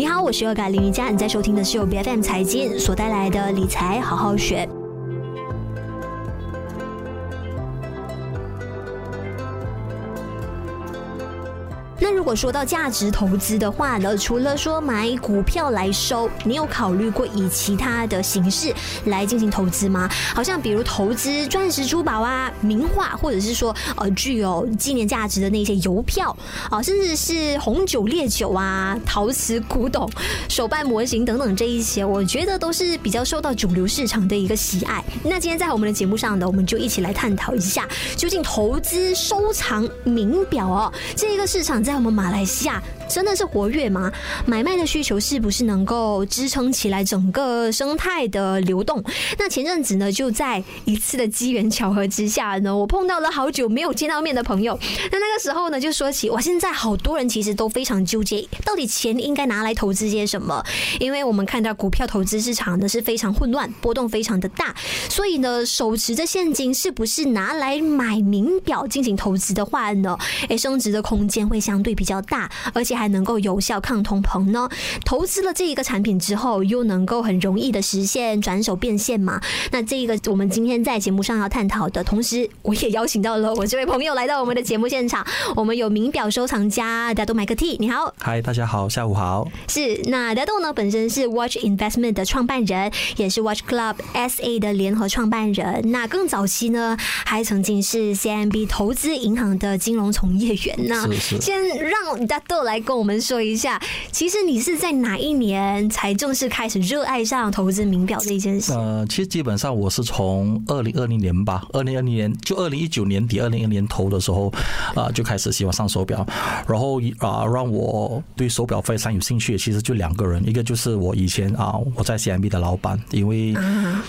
你好，我是恶改林瑜伽，你在收听的是由 BFM 财经所带来的理财好好学。果说到价值投资的话呢，除了说买股票来收，你有考虑过以其他的形式来进行投资吗？好像比如投资钻石珠宝啊、名画，或者是说呃具有纪念价值的那些邮票啊，甚至是红酒、烈酒啊、陶瓷、古董、手办模型等等这一些，我觉得都是比较受到主流市场的一个喜爱。那今天在我们的节目上呢，我们就一起来探讨一下，究竟投资收藏名表哦，这个市场。在我们马来西亚真的是活跃吗？买卖的需求是不是能够支撑起来整个生态的流动？那前阵子呢，就在一次的机缘巧合之下呢，我碰到了好久没有见到面的朋友。那那个时候呢，就说起哇，现在好多人其实都非常纠结，到底钱应该拿来投资些什么？因为我们看到股票投资市场呢是非常混乱，波动非常的大，所以呢，手持着现金是不是拿来买名表进行投资的话呢？诶，升值的空间会相。相对比较大，而且还能够有效抗通膨呢。投资了这一个产品之后，又能够很容易的实现转手变现嘛？那这一个我们今天在节目上要探讨的，同时我也邀请到了我这位朋友来到我们的节目现场。我们有名表收藏家 Michael Tee，你好。嗨，大家好，下午好。是，那 Dato 呢，本身是 Watch Investment 的创办人，也是 Watch Club SA 的联合创办人。那更早期呢，还曾经是 CIMB 投资银行的金融从业员呢。是是。先让大豆来跟我们说一下，其实你是在哪一年才正式开始热爱上投资名表这一件事？呃，其实基本上我是从二零二零年吧，二零二零年就二零一九年底、二零二零年头的时候啊、呃，就开始喜欢上手表，然后啊、呃，让我对手表非常有兴趣。其实就两个人，一个就是我以前啊，我在 CIMB 的老板，因为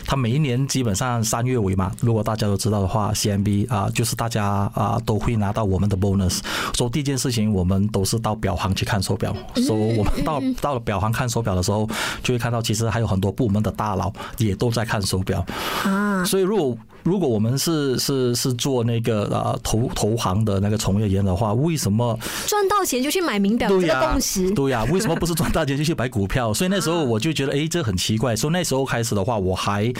他每一年基本上三月尾嘛，如果大家都知道的话，CIMB 啊，就是大家啊都会拿到我们的 bonus。所以第一件事情。我们都是到表行去看手表，所以我们到到了表行看手表的时候，就会看到其实还有很多部门的大佬也都在看手表。啊。所以如果如果我们是是是做那个啊投投行的那个从业员的话，为什么赚到钱就去买名表？对呀、啊，对呀、啊，为什么不是赚到钱就去买股票？所以那时候我就觉得，哎，这很奇怪。所以那时候开始的话，我还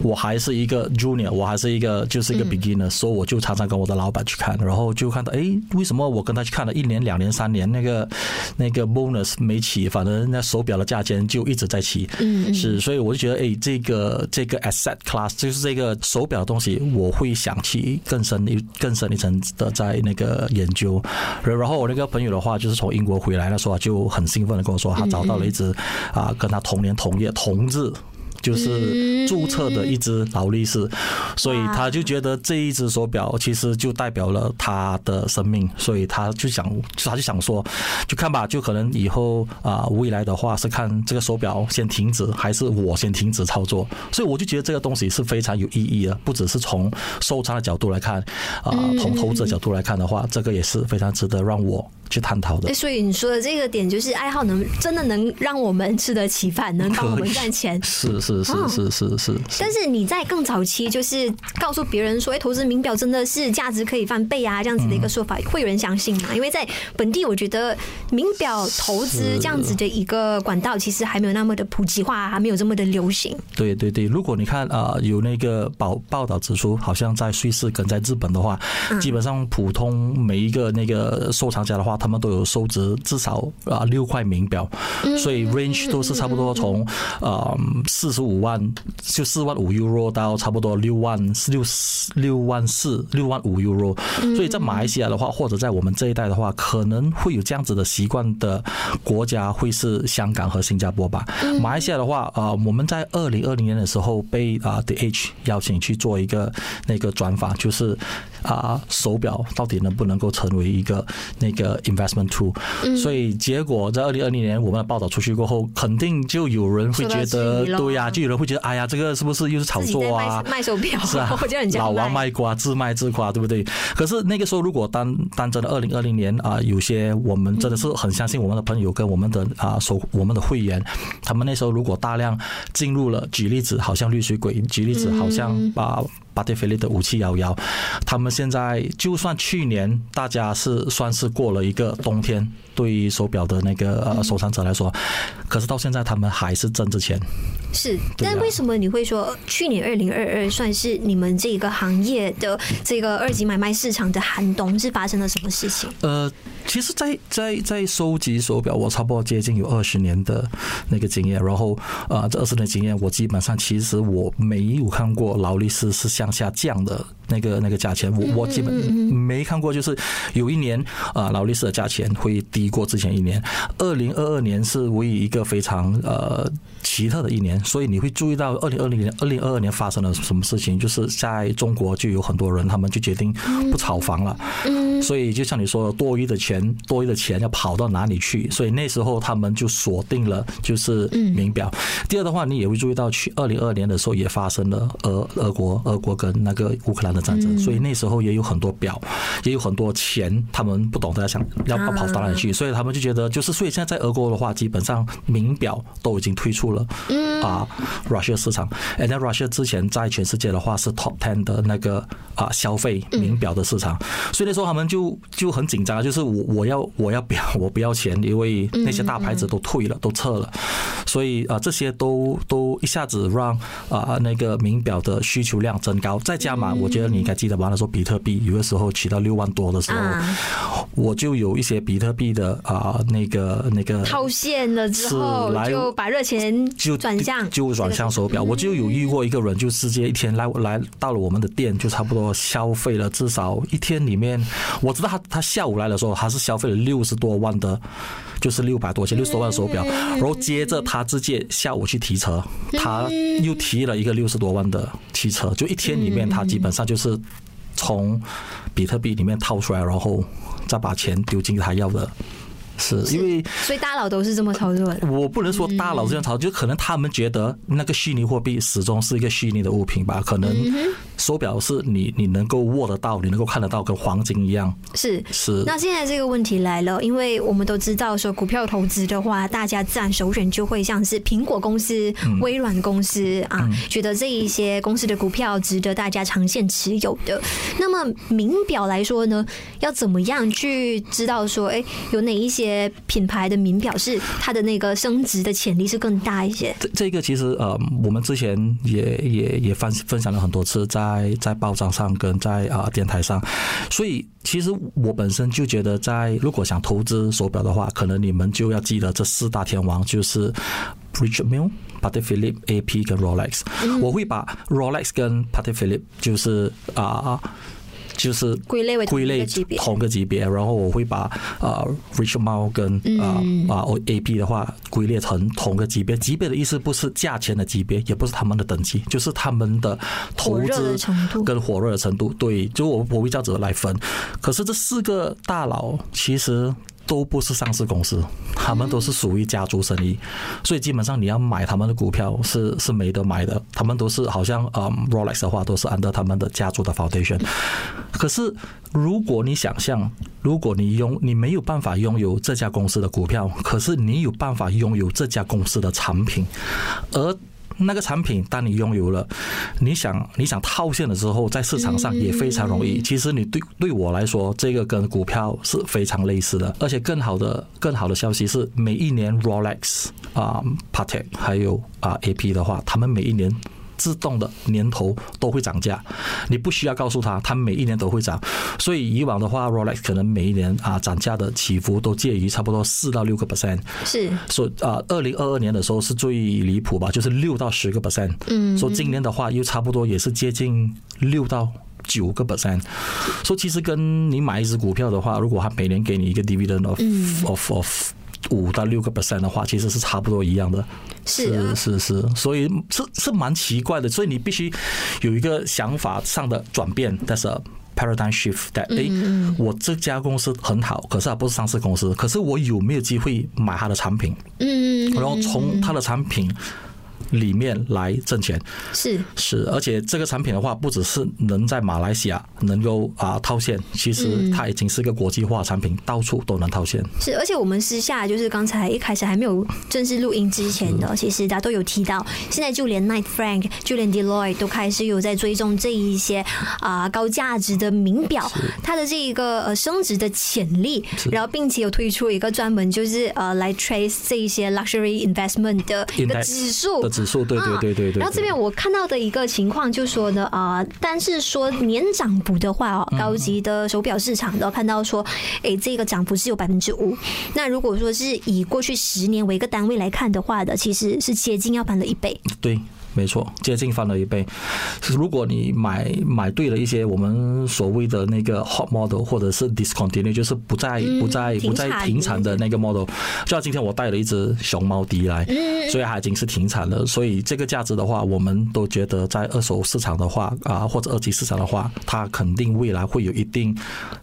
我还是一个 junior，我还是一个就是一个 beginner，所以我就常常跟我的老板去看，然后就看到，哎，为什么我跟他去看了一年、两年、三年，那个那个 bonus 没起，反正那手表的价钱就一直在起。嗯，是，所以我就觉得，哎，这个这个 asset class 就是这个手表的东西，我会想去更深一更深一层的在那个研究。然后我那个朋友的话，就是从英国回来的时候，就很兴奋的跟我说，他找到了一只啊，跟他同年同月同日。就是注册的一只劳力士，所以他就觉得这一只手表其实就代表了他的生命，所以他就想，他就想说，就看吧，就可能以后啊，未来的话是看这个手表先停止，还是我先停止操作。所以我就觉得这个东西是非常有意义的，不只是从收藏的角度来看，啊，从投资的角度来看的话，这个也是非常值得让我。去探讨的，所以你说的这个点就是爱好能真的能让我们吃得起饭，能帮我们赚钱。是是是是是是。但是你在更早期，就是告诉别人说，哎，投资名表真的是价值可以翻倍啊，这样子的一个说法，会有人相信吗？因为在本地，我觉得名表投资这样子的一个管道，其实还没有那么的普及化，还没有这么的流行。对对对，如果你看啊，有那个报报道指出，好像在瑞士跟在日本的话，基本上普通每一个那个收藏家的话。他们都有收值至少啊六块名表，所以 range 都是差不多从啊四十五万就四万五 euro 到差不多六万六六万四六万五 euro。所以在马来西亚的话，或者在我们这一代的话，可能会有这样子的习惯的国家会是香港和新加坡吧。马来西亚的话，呃，我们在二零二零年的时候被啊 The Edge 邀请去做一个那个专访，就是啊手表到底能不能够成为一个那个。investment tool，所以结果在二零二零年我们的报道出去过后，肯定就有人会觉得，对呀，就有人会觉得，哎呀，这个是不是又是炒作啊？卖手表是啊，老王卖瓜，自卖自夸，对不对？可是那个时候，如果当当真的二零二零年啊，有些我们真的是很相信我们的朋友跟我们的啊，手我们的会员，他们那时候如果大量进入了，举例子，好像绿水鬼，举例子，好像把。巴蒂菲利的五七幺幺，他们现在就算去年大家是算是过了一个冬天，对于手表的那个呃收藏者来说，可是到现在他们还是挣着钱。是，但为什么你会说去年二零二二算是你们这个行业的这个二级买卖市场的寒冬？是发生了什么事情？呃，其实在，在在在收集手表，我差不多接近有二十年的那个经验，然后呃，这二十年经验，我基本上其实我没有看过劳力士是向下降的。那个那个价钱，我我基本没看过，就是有一年啊，劳力士的价钱会低过之前一年。二零二二年是唯一一个非常呃奇特的一年，所以你会注意到二零二零年、二零二二年发生了什么事情，就是在中国就有很多人，他们就决定不炒房了。所以就像你说的，多余的钱，多余的钱要跑到哪里去？所以那时候他们就锁定了就是名表。第二的话，你也会注意到去二零二二年的时候也发生了俄俄国俄国跟那个乌克兰的。战争，所以那时候也有很多表，也有很多钱，他们不懂得想要跑到哪里去，所以他们就觉得，就是所以现在在俄国的话，基本上名表都已经推出了啊，Russia 市场。而在 Russia 之前，在全世界的话是 Top Ten 的那个啊消费名表的市场，所以那时候他们就就很紧张，就是我我要我要表，我不要钱，因为那些大牌子都退了，都撤了，所以啊这些都都一下子让啊那个名表的需求量增高，再加码，我觉得。你应该记得吧？那时候比特币有的时候起到六万多的时候，我就有一些比特币的啊，那个那个套现了之后，就把热钱就转向就转向手表。我就有遇过一个人，就直接一天来来到了我们的店，就差不多消费了至少一天里面，我知道他他下午来的时候，他是消费了六十多万的，就是六百多千六十多万的手表，然后接着他直接下午去提车，他又提了一个六十多万的汽车，就一天里面他基本上就是。是从比特币里面套出来，然后再把钱丢进他要的。是因为，所以大佬都是这么操作的。我不能说大佬这样操作，就可能他们觉得那个虚拟货币始终是一个虚拟的物品吧。可能手表是你你能够握得到，你能够看得到，跟黄金一样。是是。那现在这个问题来了，因为我们都知道说股票投资的话，大家自然首选就会像是苹果公司、微软公司啊，觉得这一些公司的股票值得大家长线持有的。那么名表来说呢，要怎么样去知道说，哎，有哪一些？品牌的名表是它的那个升值的潜力是更大一些。这这个其实呃，我们之前也也也分分享了很多次，在在在报章上跟在啊电台上。所以其实我本身就觉得，在如果想投资手表的话，可能你们就要记得这四大天王，就是 Richard Mille、Patek Philippe、AP 跟 Rolex。我会把 Rolex 跟 Patek Philippe 就是啊。就是归类为归类同个级别，然后我会把呃 Richard Mille 跟啊啊 AP 的话归类成同个级别。级别的意思不是价钱的级别，也不是他们的等级，就是他们的投资跟火热的程度。对，就我我会这样子来分。可是这四个大佬其实。都不是上市公司，他们都是属于家族生意，所以基本上你要买他们的股票是是没得买的。他们都是好像呃 Rolex 的话都是 under 他们的家族的 foundation。可是如果你想象，如果你拥你没有办法拥有这家公司的股票，可是你有办法拥有这家公司的产品，而那个产品，当你拥有了，你想你想套现的时候，在市场上也非常容易。其实你对对我来说，这个跟股票是非常类似的。而且更好的更好的消息是，每一年 Rolex 啊、Patek 还有啊 AP 的话，他们每一年。自动的年头都会涨价，你不需要告诉他，他每一年都会涨。所以以往的话，Rolex 可能每一年啊涨价的起伏都介于差不多四到六个 percent。是，所以啊，二零二二年的时候是最离谱吧，就是六到十个 percent。嗯，所以今年的话又差不多也是接近六到九个 percent。所以其实跟你买一只股票的话，如果它每年给你一个 dividend of of of 五到六个 percent 的话，其实是差不多一样的。是是是，所以是是蛮奇怪的，所以你必须有一个想法上的转变。但是 paradigm shift that 哎，我这家公司很好，可是它不是上市公司，可是我有没有机会买它的产品？嗯，然后从它的产品里面来挣钱。是。是，而且这个产品的话，不只是能在马来西亚能够啊套现，其实它已经是个国际化产品，到处都能套现。是，而且我们私下就是刚才一开始还没有正式录音之前的，其实大家都有提到，现在就连 Knight Frank，就连 Deloitte 都开始有在追踪这一些啊高价值的名表，它的这一个呃升值的潜力，然后并且有推出一个专门就是呃来 trace 这一些 luxury investment 的一个指数。的指数，对对对对对。然后这边我看到的一个情况就是说呢啊，但是说年涨幅的话哦，高级的手表市场都看到说，哎，这个涨幅是有百分之五。那如果说是以过去十年为一个单位来看的话的，其实是接近要翻了一倍。对。没错，接近翻了一倍。如果你买买对了一些我们所谓的那个 hot model，或者是 discontinue，就是不再不再不再停产的那个 model，就像今天我带了一只熊猫迪来，所以它已经是停产了。所以这个价值的话，我们都觉得在二手市场的话啊，或者二级市场的话，它肯定未来会有一定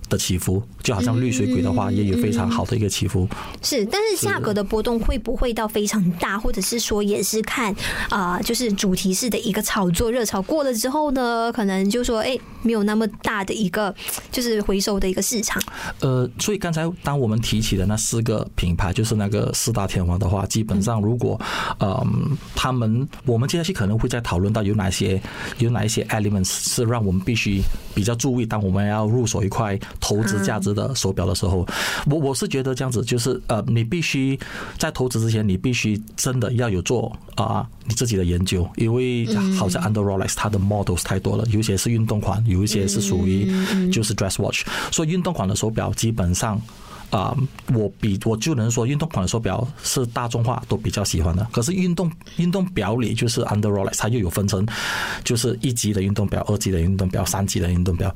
的起伏。就好像绿水鬼的话，也有非常好的一个起伏。是，但是价格的波动会不会到非常大，或者是说也是看啊，就是。主题式的一个炒作热潮过了之后呢，可能就说哎，没有那么大的一个就是回收的一个市场。呃，所以刚才当我们提起的那四个品牌，就是那个四大天王的话，基本上如果呃他们，我们接下去可能会再讨论到有哪些有哪一些 elements 是让我们必须比较注意，当我们要入手一块投资价值的手表的时候，我我是觉得这样子，就是呃，你必须在投资之前，你必须真的要有做啊你自己的研究。因为好像 Under Rolex 它的 models 太多了，有些是运动款，有一些是属于就是 dress watch，所以运动款的手表基本上啊，我比我就能说运动款的手表是大众化都比较喜欢的。可是运动运动表里就是 Under Rolex 它又有分成，就是一级的运动表、二级的运动表、三级的运动表，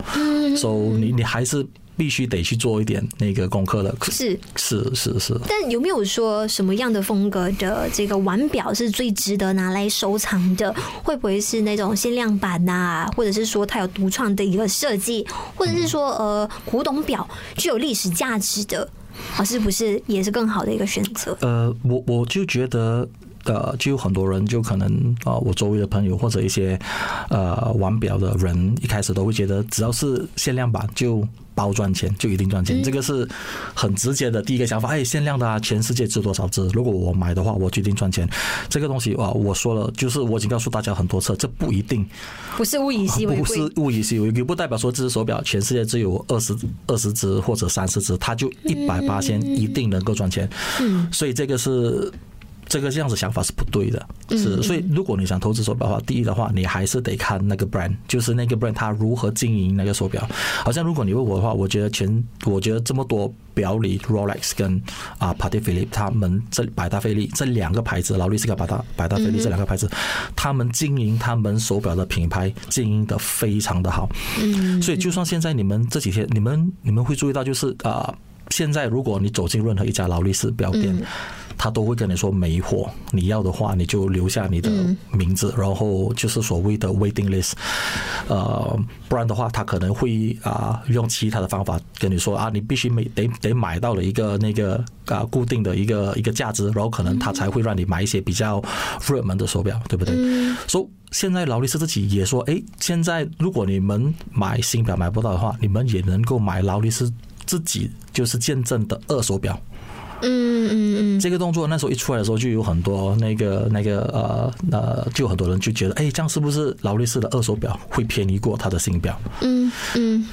所以你你还是。必须得去做一点那个功课的，是是是是。但有没有说什么样的风格的这个腕表是最值得拿来收藏的？会不会是那种限量版呐、啊？或者是说它有独创的一个设计？或者是说呃古董表具有历史价值的啊？是不是也是更好的一个选择？呃，我我就觉得。呃，就有很多人就可能啊，我周围的朋友或者一些呃玩表的人，一开始都会觉得只要是限量版就包赚钱，就一定赚钱。这个是很直接的第一个想法。哎，限量的啊，全世界值多少只？如果我买的话，我决定赚钱。这个东西啊，我说了，就是我已经告诉大家很多次，这不一定，不是物以稀为贵，不是物以稀为贵，不代表说这只手表全世界只有二十二十只或者三十只，它就一百八千一定能够赚钱。嗯，所以这个是。这个这样子想法是不对的，是，所以如果你想投资手表的话，第一的话，你还是得看那个 brand，就是那个 brand 它如何经营那个手表。好像如果你问我的话，我觉得全，我觉得这么多表里，Rolex 跟啊 Patek Philippe 他们这百达翡丽这两个牌子，劳力士跟百达百达翡丽这两个牌子，他们经营他们手表的品牌经营的非常的好。嗯，所以就算现在你们这几天，你们你们会注意到，就是啊，现在如果你走进任何一家劳力士表店。他都会跟你说没货，你要的话你就留下你的名字，然后就是所谓的 waiting list，呃，不然的话他可能会啊用其他的方法跟你说啊，你必须每得得买到了一个那个啊固定的一个一个价值，然后可能他才会让你买一些比较热门的手表，对不对？所以现在劳力士自己也说，哎，现在如果你们买新表买不到的话，你们也能够买劳力士自己就是见证的二手表。嗯嗯嗯，这个动作那时候一出来的时候，就有很多那个那个呃呃，就很多人就觉得，哎，这样是不是劳力士的二手表会便宜过他的新表？嗯嗯，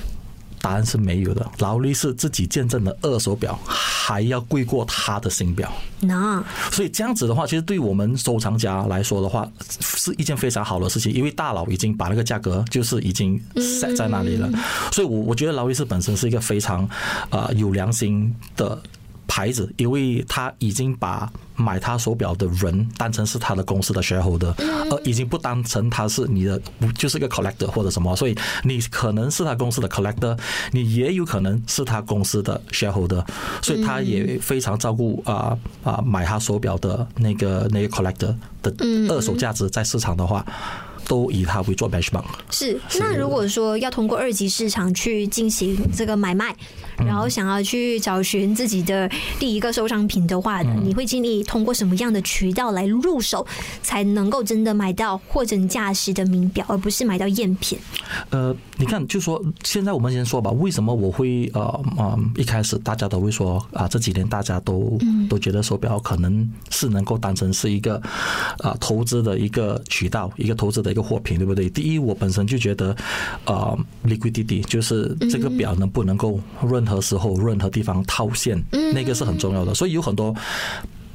答案是没有的，劳力士自己见证的二手表还要贵过他的新表。那所以这样子的话，其实对我们收藏家来说的话，是一件非常好的事情，因为大佬已经把那个价格就是已经 set 在那里了。所以我我觉得劳力士本身是一个非常啊有良心的。牌子，因为他已经把买他手表的人当成是他的公司的 shareholder，而已经不当成他是你的，就是一个 collector 或者什么，所以你可能是他公司的 collector，你也有可能是他公司的 shareholder，所以他也非常照顾啊啊买他手表的那个那个 collector 的二手价值，在市场的话。都以它为做 benchmark。是，那如果说要通过二级市场去进行这个买卖，然后想要去找寻自己的第一个收藏品的话，你会建议通过什么样的渠道来入手，才能够真的买到货真价实的名表，而不是买到赝品？呃，你看，就说现在我们先说吧，为什么我会呃呃一开始大家都会说啊，这几年大家都都觉得手表可能是能够当成是一个啊投资的一个渠道，一个投资的一个货品，对不对？第一，我本身就觉得呃 liquidity 就是这个表能不能够任何时候、任何地方套现，那个是很重要的，所以有很多。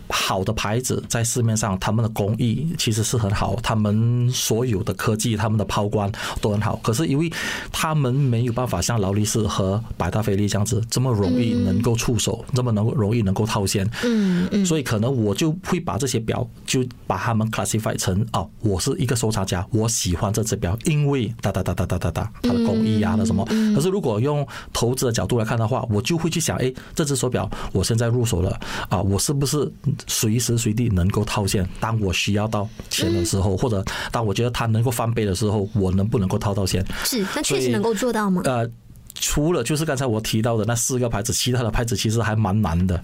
好的牌子在市面上，他们的工艺其实是很好，他们所有的科技、他们的抛光都很好。可是因为他们没有办法像劳力士和百达翡丽这样子这么容易能够触手，这么能容易能够套现。嗯嗯。所以可能我就会把这些表就把他们 classify 成哦，我是一个收藏家，我喜欢这只表，因为哒哒哒哒哒哒哒，它的工艺呀，那什么。可是如果用投资的角度来看的话，我就会去想，哎，这只手表我现在入手了啊，我是不是？随时随地能够套现，当我需要到钱的时候，或者当我觉得它能够翻倍的时候，我能不能够套到钱？是，那确实能够做到吗？呃。除了就是刚才我提到的那四个牌子，其他的牌子其实还蛮难的。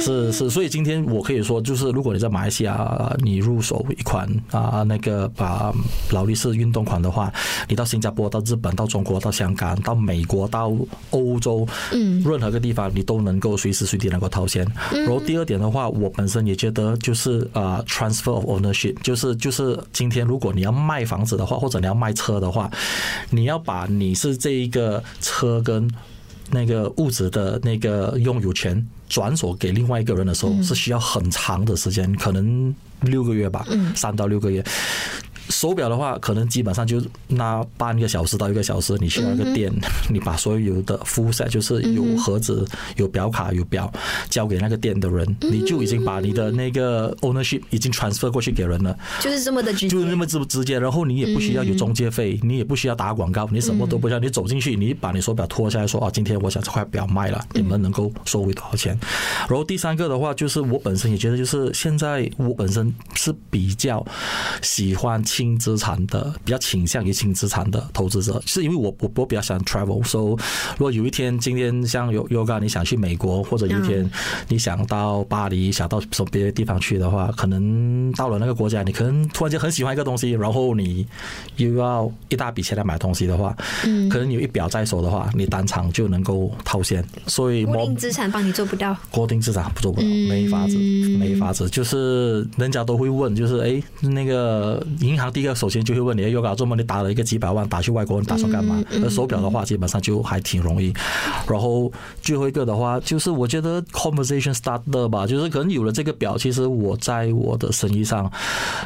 是是，所以今天我可以说，就是如果你在马来西亚你入手一款啊那个把劳力士运动款的话，你到新加坡、到日本、到中国、到香港、到美国、到欧洲，嗯，任何个地方你都能够随时随地能够套现。然后第二点的话，我本身也觉得就是啊，transfer of ownership，就是就是今天如果你要卖房子的话，或者你要卖车的话，你要把你是这一个车。跟那个物质的那个拥有权转手给另外一个人的时候，是需要很长的时间，可能六个月吧，三到六个月。手表的话，可能基本上就那半个小时到一个小时，你去那个店，你把所有的 full set 就是有盒子、有表卡、有表交给那个店的人，你就已经把你的那个 ownership 已经 transfer 过去给人了，就是这么的直接，就是那么直直接。然后你也不需要有中介费，你也不需要打广告，你什么都不需要，你走进去，你把你手表脱下来说啊，今天我想这块表卖了，你们能够收回多少钱？然后第三个的话，就是我本身也觉得，就是现在我本身是比较喜欢。轻资产的比较倾向于轻资产的投资者，是因为我我我比较喜欢 travel，所以如果有一天今天像 Yoga 你想去美国，或者有一天你想到巴黎，想到什么别的地方去的话，可能到了那个国家，你可能突然间很喜欢一个东西，然后你又要一大笔钱来买东西的话，嗯，可能有一表在手的话，你当场就能够套现。所以，固定资产帮你做不到，固定资产不做不到，没法子，没法子，就是人家都会问，就是哎，那个银行。他第一个首先就会问你，又搞这么你打了一个几百万打去外国，你打算干嘛？而手表的话，基本上就还挺容易。然后最后一个的话，就是我觉得 conversation starter 吧，就是可能有了这个表，其实我在我的生意上，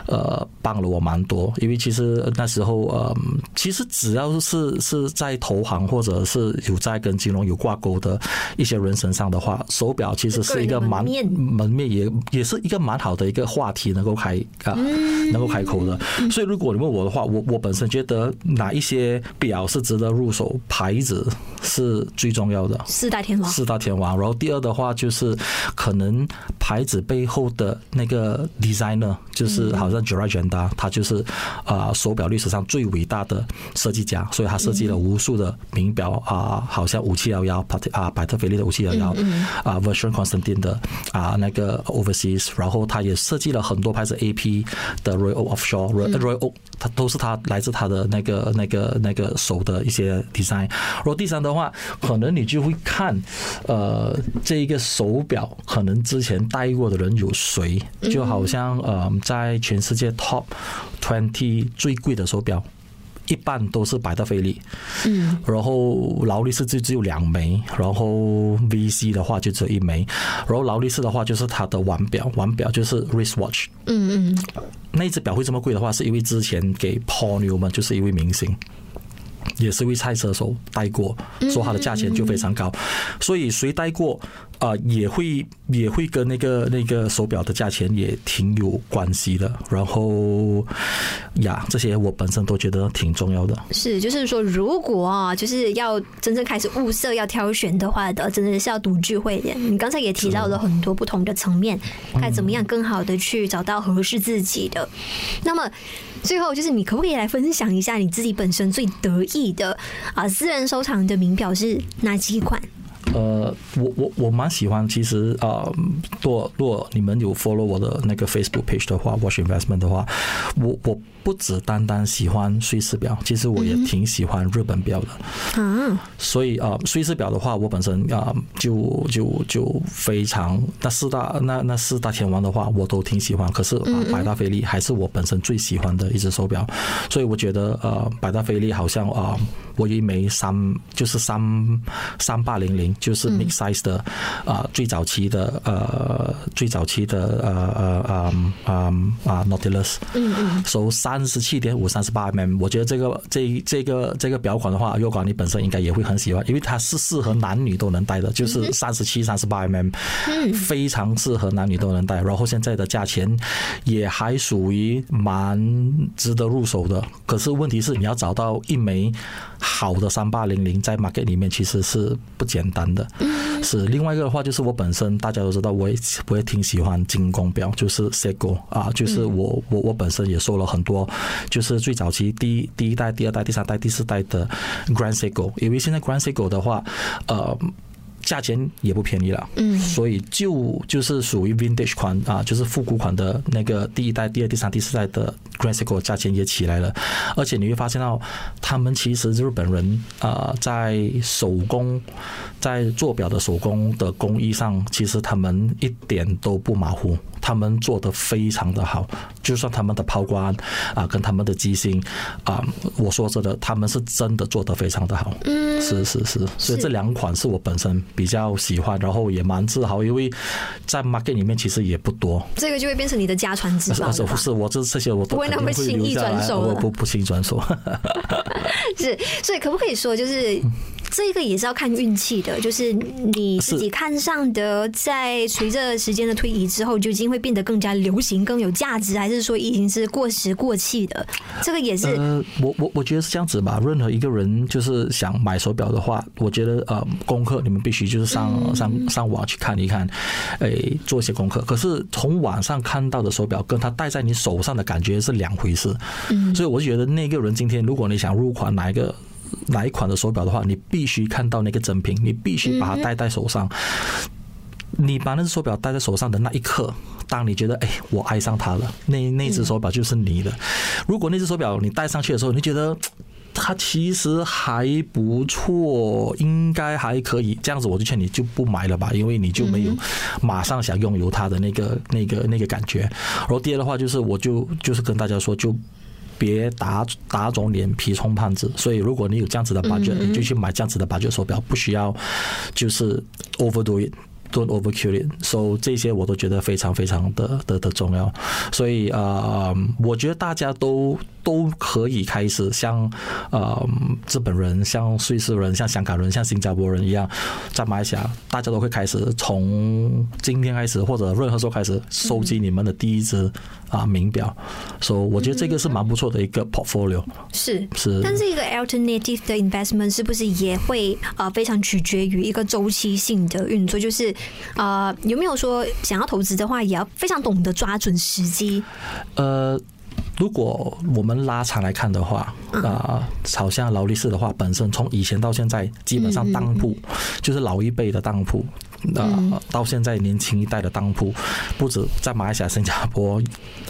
呃，帮了我蛮多。因为其实那时候，呃，其实只要是是在投行或者是有在跟金融有挂钩的一些人身上的话，手表其实是一个蛮门面也也是一个蛮好的一个话题，能够开啊，能够开口的。所以，如果你问我的话，我我本身觉得哪一些表是值得入手，牌子是最重要的。四大天王。四大天王。然后第二的话，就是可能牌子背后的那个 designer，就是好像 Gerard Genda 他就是啊手表历史上最伟大的设计家，所以他设计了无数的名表啊，好像五七幺幺，啊百特菲利的五七幺幺，啊 Vacheron Constantin 的啊那个 Overseas，然后他也设计了很多牌子 AP 的 Royal Offshore。Royal Oak，它都是他来自他的那个、那个、那个手的一些 design。然后第三的话，可能你就会看，呃，这一个手表可能之前戴过的人有谁？就好像呃，在全世界 top twenty 最贵的手表。一半都是百达翡丽，嗯，然后劳力士就只有两枚，然后 VC 的话就只有一枚，然后劳力士的话就是它的腕表，腕表就是 wristwatch，嗯嗯，那一只表会这么贵的话，是因为之前给 Paul Newman 就是一位明星。也是一位赛车手带过，说它的价钱就非常高，所以谁带过啊，也会也会跟那个那个手表的价钱也挺有关系的。然后呀，这些我本身都觉得挺重要的。是，就是说，如果啊，就是要真正开始物色要挑选的话的，真的是要独具慧的。你刚才也提到了很多不同的层面，该怎么样更好的去找到合适自己的。那么。最后就是你可不可以来分享一下你自己本身最得意的啊私人收藏的名表是哪几款？呃，我我我蛮喜欢，其实啊，若、若你们有 follow 我的那个 Facebook page 的话，Watch Investment 的话，我我不只单单喜欢瑞士表，其实我也挺喜欢日本表的。嗯，所以啊，瑞士表的话，我本身啊就就就非常那四大那那四大天王的话，我都挺喜欢。可是啊，百达翡丽还是我本身最喜欢的一只手表，所以我觉得呃，百达翡丽好像啊，我有一枚三就是三三八零零。就是 mid size 的啊、呃，最早期的呃，最早期的呃呃呃呃啊 Nautilus，嗯嗯，收三十七点五三十八 mm，我觉得这个这这个这个表款的话，若光你本身应该也会很喜欢，因为它是适合男女都能戴的，就是三十七三十八 mm，非常适合男女都能戴。然后现在的价钱也还属于蛮值得入手的，可是问题是你要找到一枚好的三八零零在 market 里面其实是不简单的。是另外一个的话，就是我本身大家都知道，我也我也挺喜欢金工表，就是 Seiko 啊，就是我我我本身也收了很多，就是最早期第一第一代、第二代、第三代、第四代的 Grand Seiko，因为现在 Grand Seiko 的话，呃。价钱也不便宜了，嗯，所以就就是属于 vintage 款啊，就是复古款的那个第一代、第二、第三、第四代的 Grand Seiko 价钱也起来了，而且你会发现到，他们其实日本人啊，在手工，在做表的手工的工艺上，其实他们一点都不马虎。他们做的非常的好，就算他们的抛光啊，跟他们的机芯啊，我说真的，他们是真的做的非常的好。嗯，是是是，所以这两款是我本身比较喜欢，然后也蛮自豪，因为在 market 里面其实也不多。这个就会变成你的家传之宝。不是，我这这些我都不会那么轻易转手，我不不轻易转手。是，所以可不可以说就是？这个也是要看运气的，就是你自己看上的，在随着时间的推移之后，究竟会变得更加流行、更有价值，还是说已经是过时过气的？这个也是。呃，我我我觉得是这样子吧。任何一个人就是想买手表的话，我觉得呃，功课你们必须就是上上上网去看一看，哎，做一些功课。可是从网上看到的手表，跟他戴在你手上的感觉是两回事。嗯，所以我觉得那个人今天，如果你想入款哪一个。哪一款的手表的话，你必须看到那个真品，你必须把它戴在手上。你把那只手表戴在手上的那一刻，当你觉得哎，我爱上它了，那那只手表就是你的。如果那只手表你戴上去的时候，你觉得它其实还不错，应该还可以，这样子我就劝你就不买了吧，因为你就没有马上想拥有它的那个那个那个感觉。然后第二的话就是，我就就是跟大家说就。别打打肿脸皮充胖子，所以如果你有这样子的 budget，你就去买这样子的 budget 手表，不需要就是 overdo it，don't overkill it，so 这些我都觉得非常非常的的的重要。所以啊、呃，我觉得大家都都可以开始像呃日本人、像瑞士人、像香港人、像新加坡人一样，在马来西亚，大家都会开始从今天开始或者任何时候开始收集你们的第一支。啊，名表，所以我觉得这个是蛮不错的一个 portfolio。是是，但是一个 alternative 的 investment 是不是也会呃非常取决于一个周期性的运作？就是呃有没有说想要投资的话，也要非常懂得抓准时机？呃，如果我们拉长来看的话，啊，好像劳力士的话，本身从以前到现在，基本上当铺就是老一辈的当铺。呃，到现在年轻一代的当铺，不止在马来西亚、新加坡、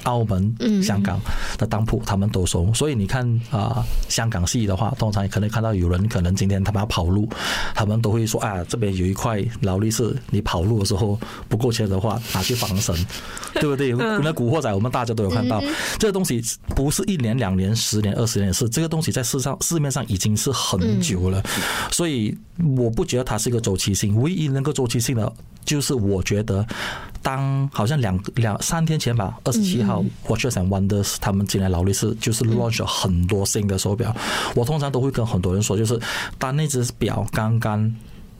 澳门、香港的当铺，他们都收。所以你看啊、呃，香港系的话，通常也可能看到有人可能今天他们要跑路，他们都会说啊，这边有一块劳力士，你跑路的时候不够钱的话，拿去防身，对不对？那古惑仔我们大家都有看到，这个东西不是一年、两年、十年、二十年的事，这个东西在市上市面上已经是很久了，所以我不觉得它是一个周期性，唯一能够周期性的就是我觉得，当好像两两三天前吧，二十七号，Watches and Wonders 他们进来劳力士，就是 launch 了很多新的手表。我通常都会跟很多人说，就是当那只表刚刚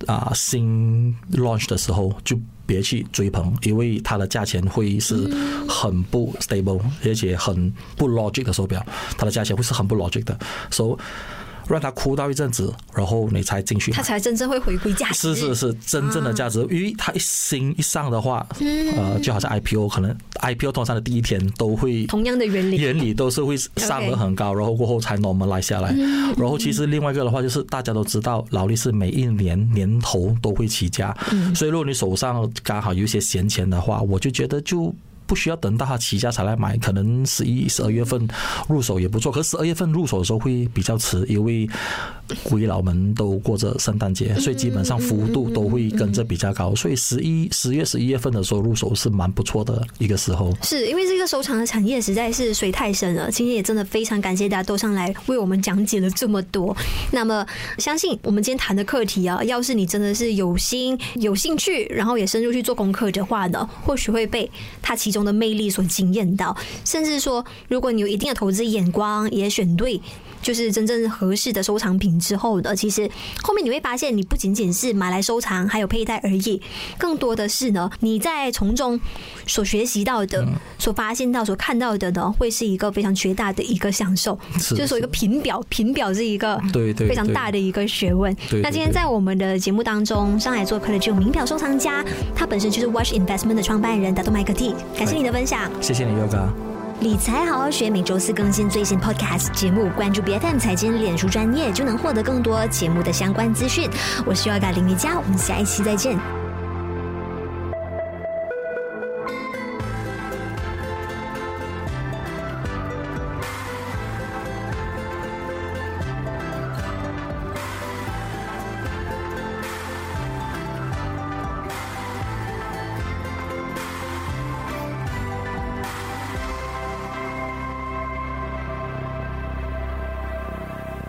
啊新 launch 的时候，就别去追捧，因为它的价钱会是很不 stable，而且很不 logic 的手表，它的价钱会是很不 logic 的。所以让他哭到一阵子，然后你才进去，他才真正会回归价值。是是是，真正的价值，因为他一新一上的话，呃，就好像 IPO，可能 IPO 通常的第一天都会同样的原理，原理都是会上得很高，然后过后才 normalize 下来。然后其实另外一个的话，就是大家都知道劳力士每一年年头都会起价，所以如果你手上刚好有一些闲钱的话，我就觉得就。不需要等到它起价才来买，可能十一、十二月份入手也不错。可是十二月份入手的时候会比较迟，因为鬼佬们都过着圣诞节，所以基本上幅度都会跟着比较高。所以十一、十月、十一月份的时候入手是蛮不错的一个时候。是因为这个收藏的产业实在是水太深了。今天也真的非常感谢大家都上来为我们讲解了这么多。那么相信我们今天谈的课题啊，要是你真的是有心、有兴趣，然后也深入去做功课的话呢，或许会被他其中的魅力所惊艳到，甚至说，如果你有一定的投资眼光，也选对，就是真正合适的收藏品之后的，其实后面你会发现，你不仅仅是买来收藏，还有佩戴而已，更多的是呢，你在从中所学习到的、所发现到、所看到的呢，会是一个非常绝大的一个享受。就是说，一个品表，品表是一个对对非常大的一个学问。那今天在我们的节目当中，上海做客的这种名表收藏家，他本身就是 Watch Investment 的创办人达多麦克蒂。感谢你的分享，谢谢你，Yoga。理财好好学，每周四更新最新 Podcast 节目，关注 BFM 财经脸书专业，就能获得更多节目的相关资讯。我是 Yoga 林瑜伽，我们下一期再见。